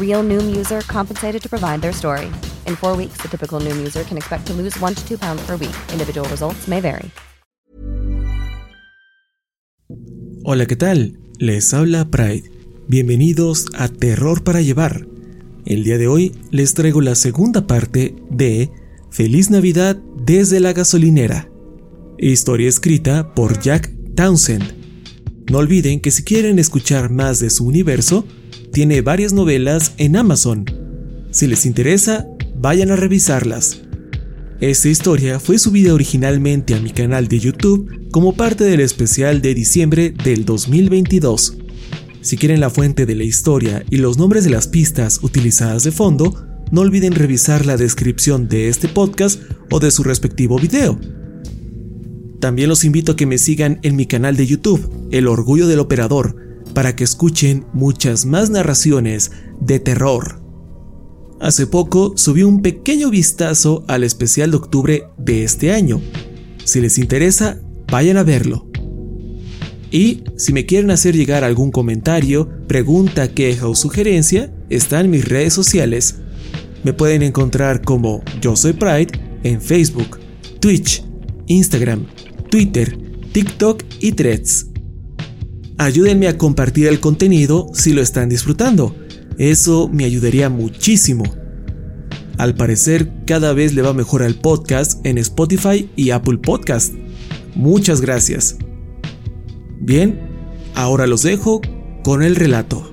Real Noom user compensated to provide their story. In four weeks, the typical Noom user can expect to lose one to two pounds per week. Individual results may vary. Hola, ¿qué tal? Les habla Pride. Bienvenidos a Terror para Llevar. El día de hoy les traigo la segunda parte de Feliz Navidad desde la gasolinera. Historia escrita por Jack Townsend. No olviden que si quieren escuchar más de su universo, tiene varias novelas en Amazon. Si les interesa, vayan a revisarlas. Esta historia fue subida originalmente a mi canal de YouTube como parte del especial de diciembre del 2022. Si quieren la fuente de la historia y los nombres de las pistas utilizadas de fondo, no olviden revisar la descripción de este podcast o de su respectivo video. También los invito a que me sigan en mi canal de YouTube, El Orgullo del Operador, para que escuchen muchas más narraciones de terror. Hace poco subí un pequeño vistazo al especial de octubre de este año. Si les interesa, vayan a verlo. Y si me quieren hacer llegar algún comentario, pregunta, queja o sugerencia, está en mis redes sociales. Me pueden encontrar como Yo Soy Pride en Facebook, Twitch, Instagram, Twitter, TikTok y Threads. Ayúdenme a compartir el contenido si lo están disfrutando. Eso me ayudaría muchísimo. Al parecer, cada vez le va mejor al podcast en Spotify y Apple Podcast. Muchas gracias. Bien, ahora los dejo con el relato.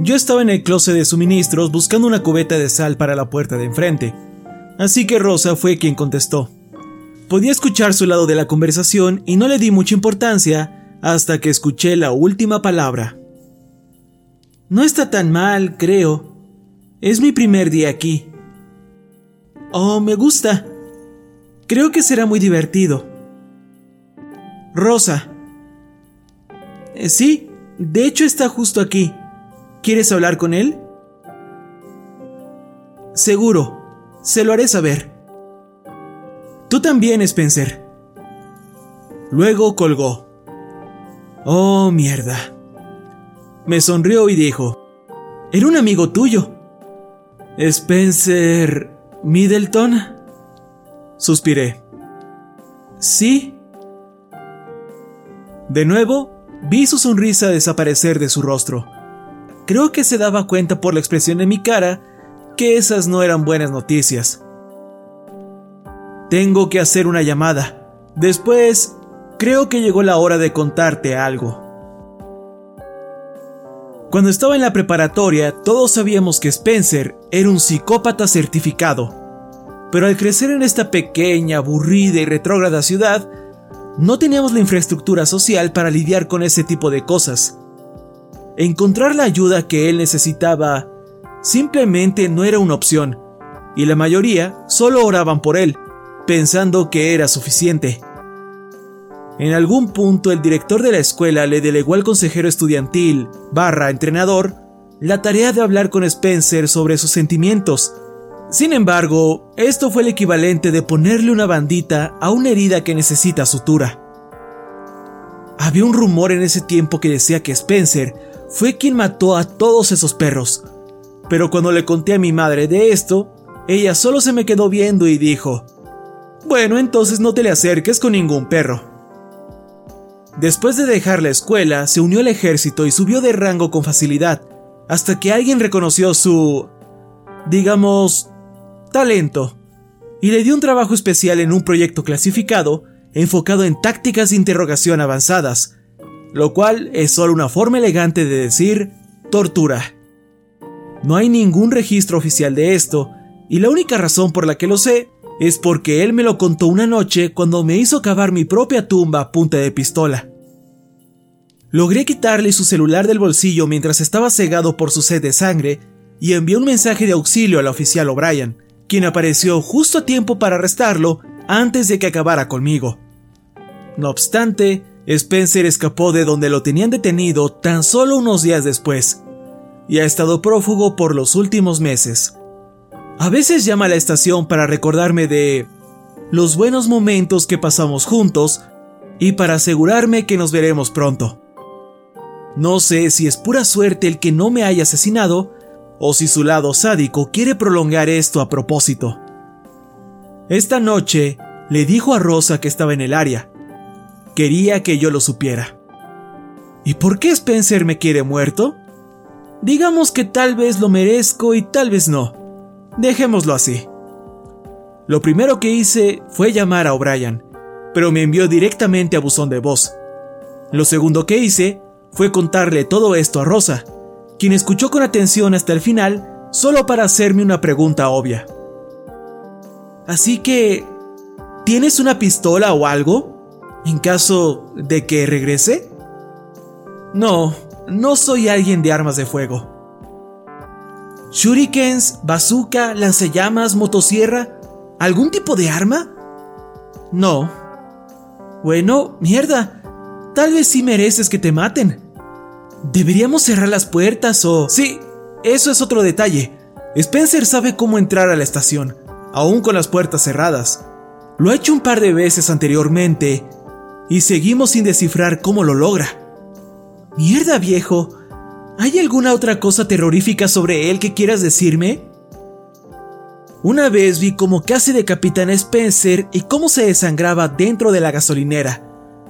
Yo estaba en el closet de suministros buscando una cubeta de sal para la puerta de enfrente. Así que Rosa fue quien contestó. Podía escuchar su lado de la conversación y no le di mucha importancia hasta que escuché la última palabra. No está tan mal, creo. Es mi primer día aquí. Oh, me gusta. Creo que será muy divertido. Rosa. Eh, sí, de hecho está justo aquí. ¿Quieres hablar con él? Seguro, se lo haré saber. Tú también, Spencer. Luego colgó. Oh, mierda. Me sonrió y dijo, Era un amigo tuyo. Spencer Middleton. Suspiré. Sí. De nuevo, vi su sonrisa desaparecer de su rostro. Creo que se daba cuenta por la expresión en mi cara que esas no eran buenas noticias. Tengo que hacer una llamada. Después, creo que llegó la hora de contarte algo. Cuando estaba en la preparatoria, todos sabíamos que Spencer era un psicópata certificado. Pero al crecer en esta pequeña, aburrida y retrógrada ciudad, no teníamos la infraestructura social para lidiar con ese tipo de cosas. Encontrar la ayuda que él necesitaba simplemente no era una opción, y la mayoría solo oraban por él, pensando que era suficiente. En algún punto el director de la escuela le delegó al consejero estudiantil, barra entrenador, la tarea de hablar con Spencer sobre sus sentimientos. Sin embargo, esto fue el equivalente de ponerle una bandita a una herida que necesita sutura. Había un rumor en ese tiempo que decía que Spencer fue quien mató a todos esos perros, pero cuando le conté a mi madre de esto, ella solo se me quedó viendo y dijo, bueno, entonces no te le acerques con ningún perro. Después de dejar la escuela, se unió al ejército y subió de rango con facilidad, hasta que alguien reconoció su... digamos... talento, y le dio un trabajo especial en un proyecto clasificado enfocado en tácticas de interrogación avanzadas, lo cual es solo una forma elegante de decir tortura. No hay ningún registro oficial de esto, y la única razón por la que lo sé es porque él me lo contó una noche cuando me hizo cavar mi propia tumba a punta de pistola. Logré quitarle su celular del bolsillo mientras estaba cegado por su sed de sangre y envié un mensaje de auxilio al oficial O'Brien, quien apareció justo a tiempo para arrestarlo antes de que acabara conmigo. No obstante, Spencer escapó de donde lo tenían detenido tan solo unos días después, y ha estado prófugo por los últimos meses. A veces llama a la estación para recordarme de los buenos momentos que pasamos juntos y para asegurarme que nos veremos pronto. No sé si es pura suerte el que no me haya asesinado o si su lado sádico quiere prolongar esto a propósito. Esta noche le dijo a Rosa que estaba en el área. Quería que yo lo supiera. ¿Y por qué Spencer me quiere muerto? Digamos que tal vez lo merezco y tal vez no. Dejémoslo así. Lo primero que hice fue llamar a O'Brien, pero me envió directamente a buzón de voz. Lo segundo que hice fue contarle todo esto a Rosa, quien escuchó con atención hasta el final solo para hacerme una pregunta obvia. Así que, ¿tienes una pistola o algo? En caso de que regrese? No, no soy alguien de armas de fuego. ¿Shurikens, bazooka, lanzallamas, motosierra? ¿Algún tipo de arma? No. Bueno, mierda. Tal vez sí mereces que te maten. ¿Deberíamos cerrar las puertas o...? Sí, eso es otro detalle. Spencer sabe cómo entrar a la estación, aún con las puertas cerradas. Lo ha hecho un par de veces anteriormente y seguimos sin descifrar cómo lo logra. Mierda, viejo. ¿Hay alguna otra cosa terrorífica sobre él que quieras decirme? Una vez vi cómo casi decapitan a Spencer y cómo se desangraba dentro de la gasolinera,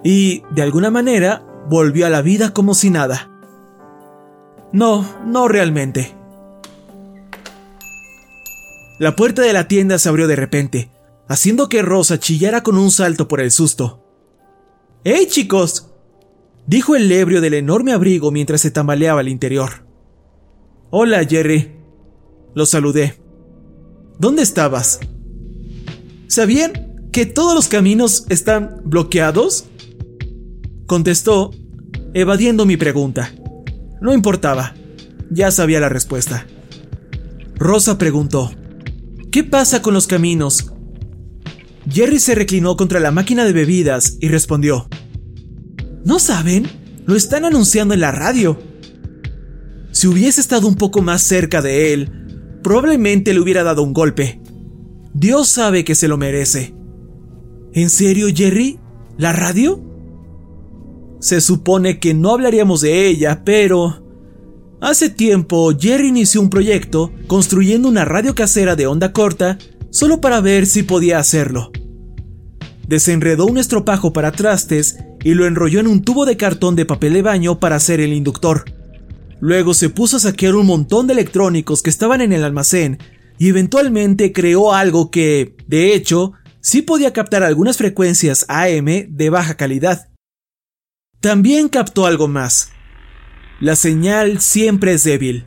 y, de alguna manera, volvió a la vida como si nada. No, no realmente. La puerta de la tienda se abrió de repente, haciendo que Rosa chillara con un salto por el susto. ¡Hey chicos! dijo el ebrio del enorme abrigo mientras se tambaleaba al interior. Hola, Jerry. Lo saludé. ¿Dónde estabas? ¿Sabían que todos los caminos están bloqueados? Contestó, evadiendo mi pregunta. No importaba, ya sabía la respuesta. Rosa preguntó, ¿qué pasa con los caminos? Jerry se reclinó contra la máquina de bebidas y respondió, ¿no saben? Lo están anunciando en la radio. Si hubiese estado un poco más cerca de él, probablemente le hubiera dado un golpe. Dios sabe que se lo merece. ¿En serio, Jerry? ¿La radio? Se supone que no hablaríamos de ella, pero... Hace tiempo, Jerry inició un proyecto construyendo una radio casera de onda corta solo para ver si podía hacerlo. Desenredó un estropajo para trastes y lo enrolló en un tubo de cartón de papel de baño para hacer el inductor. Luego se puso a saquear un montón de electrónicos que estaban en el almacén y eventualmente creó algo que, de hecho, sí podía captar algunas frecuencias AM de baja calidad. También captó algo más. La señal siempre es débil,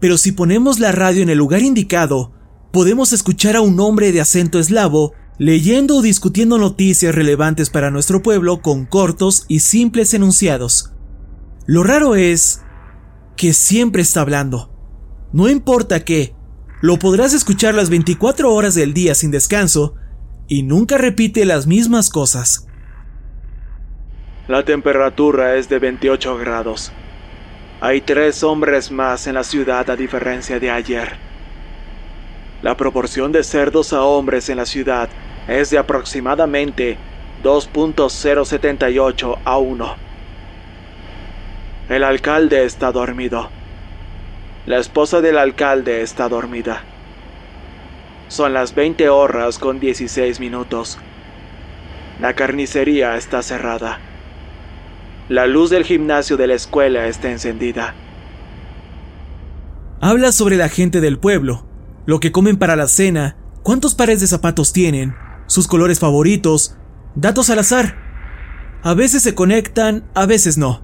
pero si ponemos la radio en el lugar indicado, podemos escuchar a un hombre de acento eslavo leyendo o discutiendo noticias relevantes para nuestro pueblo con cortos y simples enunciados. Lo raro es que siempre está hablando. No importa qué, lo podrás escuchar las 24 horas del día sin descanso y nunca repite las mismas cosas. La temperatura es de 28 grados. Hay tres hombres más en la ciudad a diferencia de ayer. La proporción de cerdos a hombres en la ciudad es de aproximadamente 2.078 a 1. El alcalde está dormido. La esposa del alcalde está dormida. Son las 20 horas con 16 minutos. La carnicería está cerrada. La luz del gimnasio de la escuela está encendida. Habla sobre la gente del pueblo, lo que comen para la cena, cuántos pares de zapatos tienen, sus colores favoritos, datos al azar. A veces se conectan, a veces no.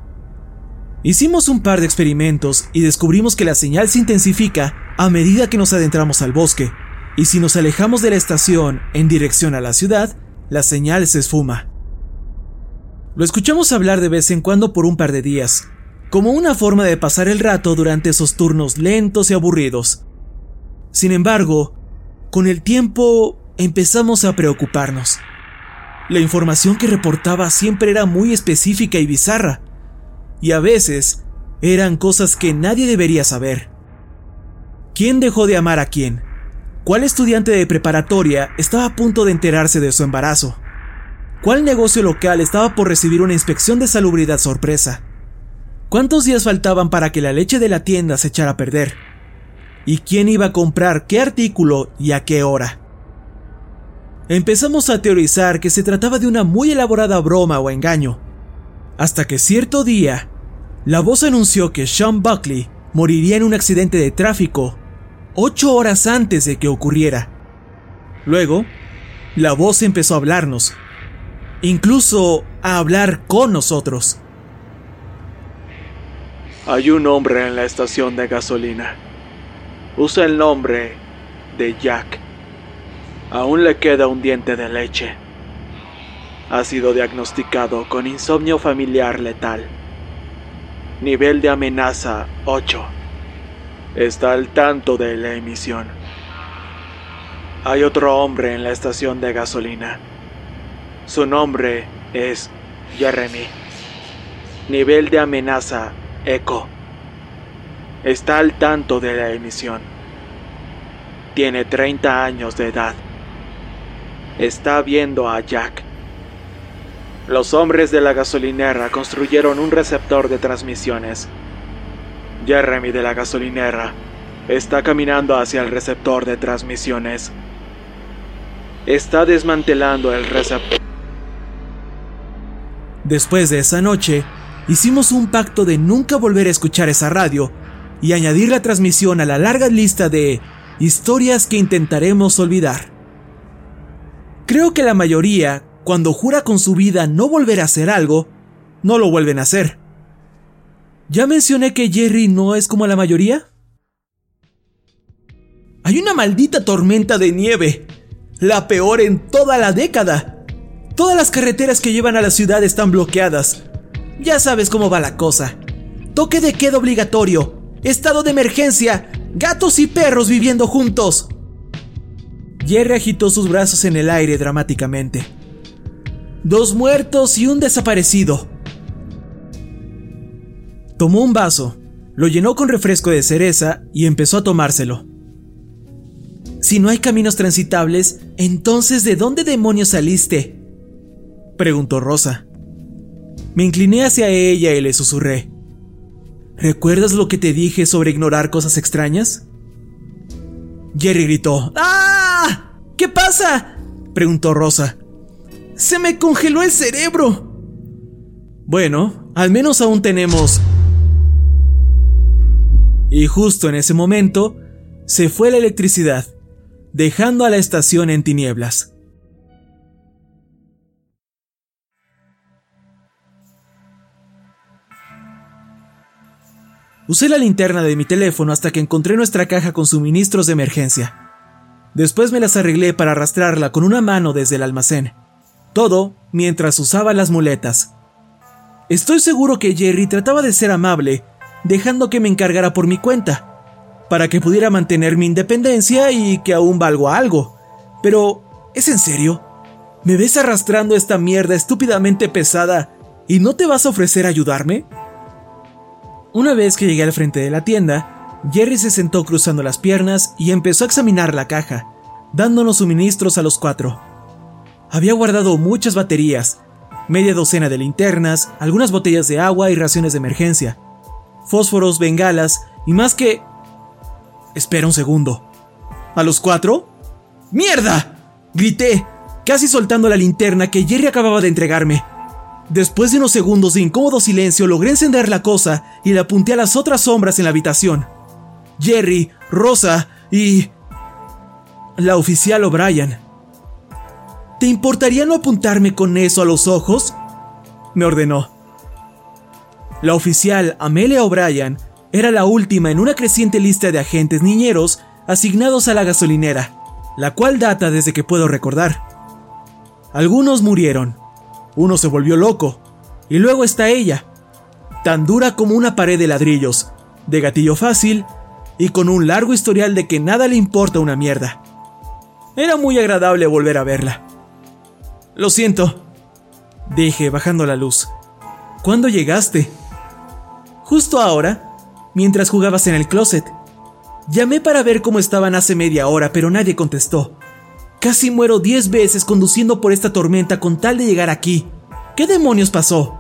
Hicimos un par de experimentos y descubrimos que la señal se intensifica a medida que nos adentramos al bosque, y si nos alejamos de la estación en dirección a la ciudad, la señal se esfuma. Lo escuchamos hablar de vez en cuando por un par de días, como una forma de pasar el rato durante esos turnos lentos y aburridos. Sin embargo, con el tiempo empezamos a preocuparnos. La información que reportaba siempre era muy específica y bizarra, y a veces eran cosas que nadie debería saber. ¿Quién dejó de amar a quién? ¿Cuál estudiante de preparatoria estaba a punto de enterarse de su embarazo? ¿Cuál negocio local estaba por recibir una inspección de salubridad sorpresa? ¿Cuántos días faltaban para que la leche de la tienda se echara a perder? ¿Y quién iba a comprar qué artículo y a qué hora? Empezamos a teorizar que se trataba de una muy elaborada broma o engaño, hasta que cierto día la voz anunció que Sean Buckley moriría en un accidente de tráfico ocho horas antes de que ocurriera. Luego, la voz empezó a hablarnos, incluso a hablar con nosotros. Hay un hombre en la estación de gasolina. Usa el nombre de Jack. Aún le queda un diente de leche. Ha sido diagnosticado con insomnio familiar letal. Nivel de amenaza 8. Está al tanto de la emisión. Hay otro hombre en la estación de gasolina. Su nombre es Jeremy. Nivel de amenaza Echo. Está al tanto de la emisión. Tiene 30 años de edad. Está viendo a Jack. Los hombres de la gasolinera construyeron un receptor de transmisiones. Jeremy de la gasolinera está caminando hacia el receptor de transmisiones. Está desmantelando el receptor. Después de esa noche, hicimos un pacto de nunca volver a escuchar esa radio y añadir la transmisión a la larga lista de historias que intentaremos olvidar. Creo que la mayoría cuando jura con su vida no volver a hacer algo, no lo vuelven a hacer. ¿Ya mencioné que Jerry no es como la mayoría? Hay una maldita tormenta de nieve. La peor en toda la década. Todas las carreteras que llevan a la ciudad están bloqueadas. Ya sabes cómo va la cosa. Toque de queda obligatorio. Estado de emergencia. Gatos y perros viviendo juntos. Jerry agitó sus brazos en el aire dramáticamente. Dos muertos y un desaparecido. Tomó un vaso, lo llenó con refresco de cereza y empezó a tomárselo. Si no hay caminos transitables, entonces ¿de dónde demonios saliste? preguntó Rosa. Me incliné hacia ella y le susurré. ¿Recuerdas lo que te dije sobre ignorar cosas extrañas? Jerry gritó. ¡Ah! ¿Qué pasa? preguntó Rosa. Se me congeló el cerebro. Bueno, al menos aún tenemos... Y justo en ese momento, se fue la electricidad, dejando a la estación en tinieblas. Usé la linterna de mi teléfono hasta que encontré nuestra caja con suministros de emergencia. Después me las arreglé para arrastrarla con una mano desde el almacén. Todo mientras usaba las muletas. Estoy seguro que Jerry trataba de ser amable, dejando que me encargara por mi cuenta, para que pudiera mantener mi independencia y que aún valgo algo. Pero, ¿es en serio? ¿Me ves arrastrando esta mierda estúpidamente pesada y no te vas a ofrecer ayudarme? Una vez que llegué al frente de la tienda, Jerry se sentó cruzando las piernas y empezó a examinar la caja, dándonos suministros a los cuatro. Había guardado muchas baterías, media docena de linternas, algunas botellas de agua y raciones de emergencia, fósforos, bengalas y más que... Espera un segundo. ¿A los cuatro? ¡Mierda! Grité, casi soltando la linterna que Jerry acababa de entregarme. Después de unos segundos de incómodo silencio logré encender la cosa y la apunté a las otras sombras en la habitación. Jerry, Rosa y... la oficial O'Brien. ¿Te importaría no apuntarme con eso a los ojos? me ordenó. La oficial Amelia O'Brien era la última en una creciente lista de agentes niñeros asignados a la gasolinera, la cual data desde que puedo recordar. Algunos murieron, uno se volvió loco. Y luego está ella, tan dura como una pared de ladrillos, de gatillo fácil y con un largo historial de que nada le importa una mierda. Era muy agradable volver a verla. Lo siento, dije bajando la luz. ¿Cuándo llegaste? Justo ahora, mientras jugabas en el closet. Llamé para ver cómo estaban hace media hora, pero nadie contestó. Casi muero diez veces conduciendo por esta tormenta con tal de llegar aquí. ¿Qué demonios pasó?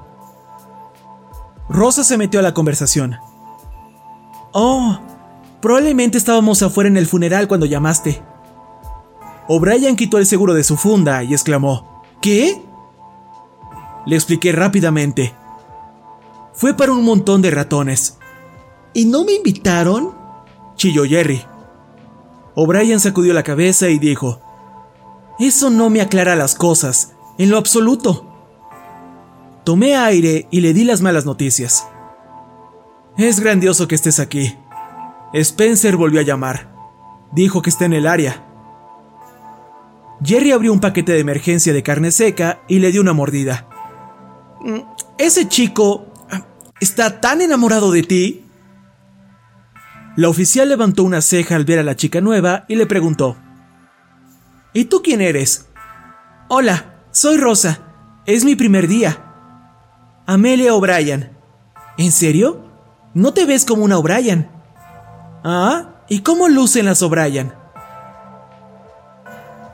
Rosa se metió a la conversación. Oh, probablemente estábamos afuera en el funeral cuando llamaste. O'Brien quitó el seguro de su funda y exclamó, ¿Qué? Le expliqué rápidamente. Fue para un montón de ratones. ¿Y no me invitaron? chilló Jerry. O'Brien sacudió la cabeza y dijo, eso no me aclara las cosas, en lo absoluto. Tomé aire y le di las malas noticias. Es grandioso que estés aquí. Spencer volvió a llamar. Dijo que está en el área. Jerry abrió un paquete de emergencia de carne seca y le dio una mordida. Mm, ese chico ah, está tan enamorado de ti. La oficial levantó una ceja al ver a la chica nueva y le preguntó, ¿Y tú quién eres? Hola, soy Rosa. Es mi primer día. Amelia O'Brien. ¿En serio? No te ves como una O'Brien. Ah, ¿y cómo lucen las O'Brien?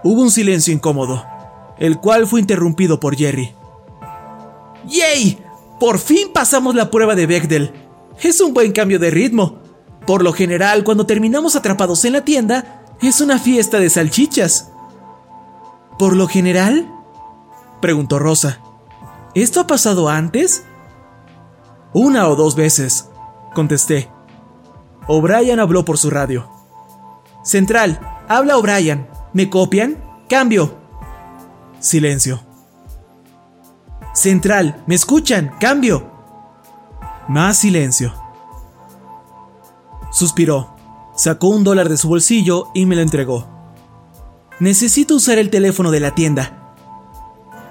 Hubo un silencio incómodo, el cual fue interrumpido por Jerry. ¡Yay! Por fin pasamos la prueba de Bechdel. Es un buen cambio de ritmo. Por lo general, cuando terminamos atrapados en la tienda, es una fiesta de salchichas. ¿Por lo general? preguntó Rosa. ¿Esto ha pasado antes? Una o dos veces, contesté. O'Brien habló por su radio. Central, habla O'Brien. ¿Me copian? Cambio. Silencio. Central, ¿me escuchan? Cambio. Más silencio. Suspiró. Sacó un dólar de su bolsillo y me lo entregó. Necesito usar el teléfono de la tienda.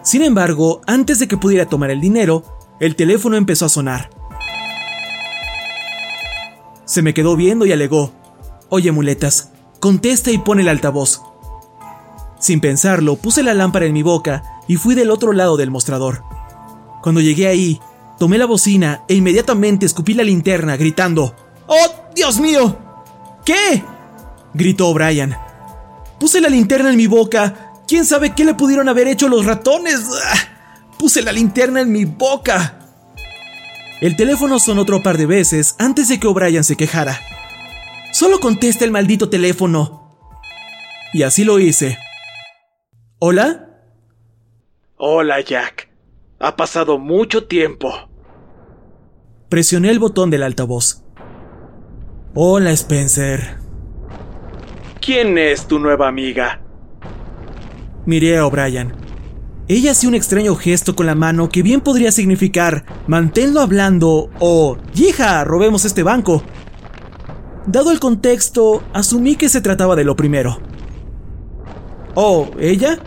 Sin embargo, antes de que pudiera tomar el dinero, el teléfono empezó a sonar. Se me quedó viendo y alegó, Oye muletas, contesta y pone el altavoz. Sin pensarlo, puse la lámpara en mi boca y fui del otro lado del mostrador. Cuando llegué ahí, tomé la bocina e inmediatamente escupí la linterna, gritando, ¡Oh, Dios mío! ¿Qué? gritó Brian. Puse la linterna en mi boca. ¿Quién sabe qué le pudieron haber hecho los ratones? ¡Ah! Puse la linterna en mi boca. El teléfono sonó otro par de veces antes de que O'Brien se quejara. Solo contesta el maldito teléfono. Y así lo hice. ¿Hola? Hola, Jack. Ha pasado mucho tiempo. Presioné el botón del altavoz. Hola, Spencer. ¿Quién es tu nueva amiga? Miré a O'Brien. Ella hacía un extraño gesto con la mano que bien podría significar manténlo hablando o hija, robemos este banco. Dado el contexto, asumí que se trataba de lo primero. Oh, ¿ella?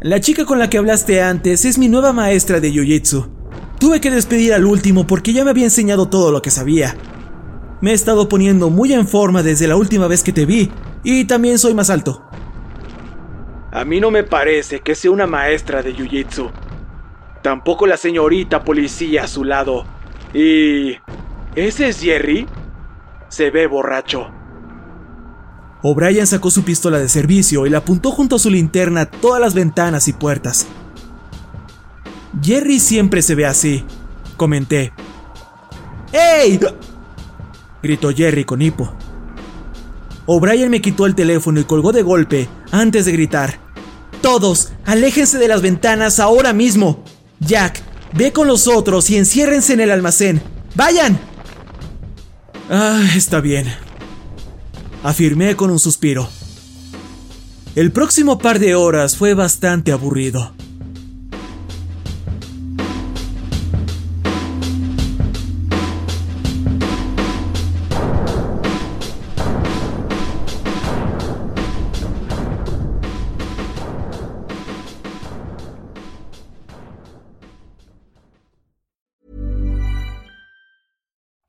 La chica con la que hablaste antes es mi nueva maestra de Jiu-Jitsu. Tuve que despedir al último porque ya me había enseñado todo lo que sabía. Me he estado poniendo muy en forma desde la última vez que te vi, y también soy más alto. A mí no me parece que sea una maestra de Jiu-Jitsu. Tampoco la señorita policía a su lado. Y... ¿Ese es Jerry? Se ve borracho. O'Brien sacó su pistola de servicio y la apuntó junto a su linterna a todas las ventanas y puertas. Jerry siempre se ve así, comenté. ¡Ey! gritó Jerry con hipo. O'Brien me quitó el teléfono y colgó de golpe antes de gritar. Todos, aléjense de las ventanas ahora mismo. Jack, ve con los otros y enciérrense en el almacén. ¡Vayan! Ah, está bien. Afirmé con un suspiro. El próximo par de horas fue bastante aburrido.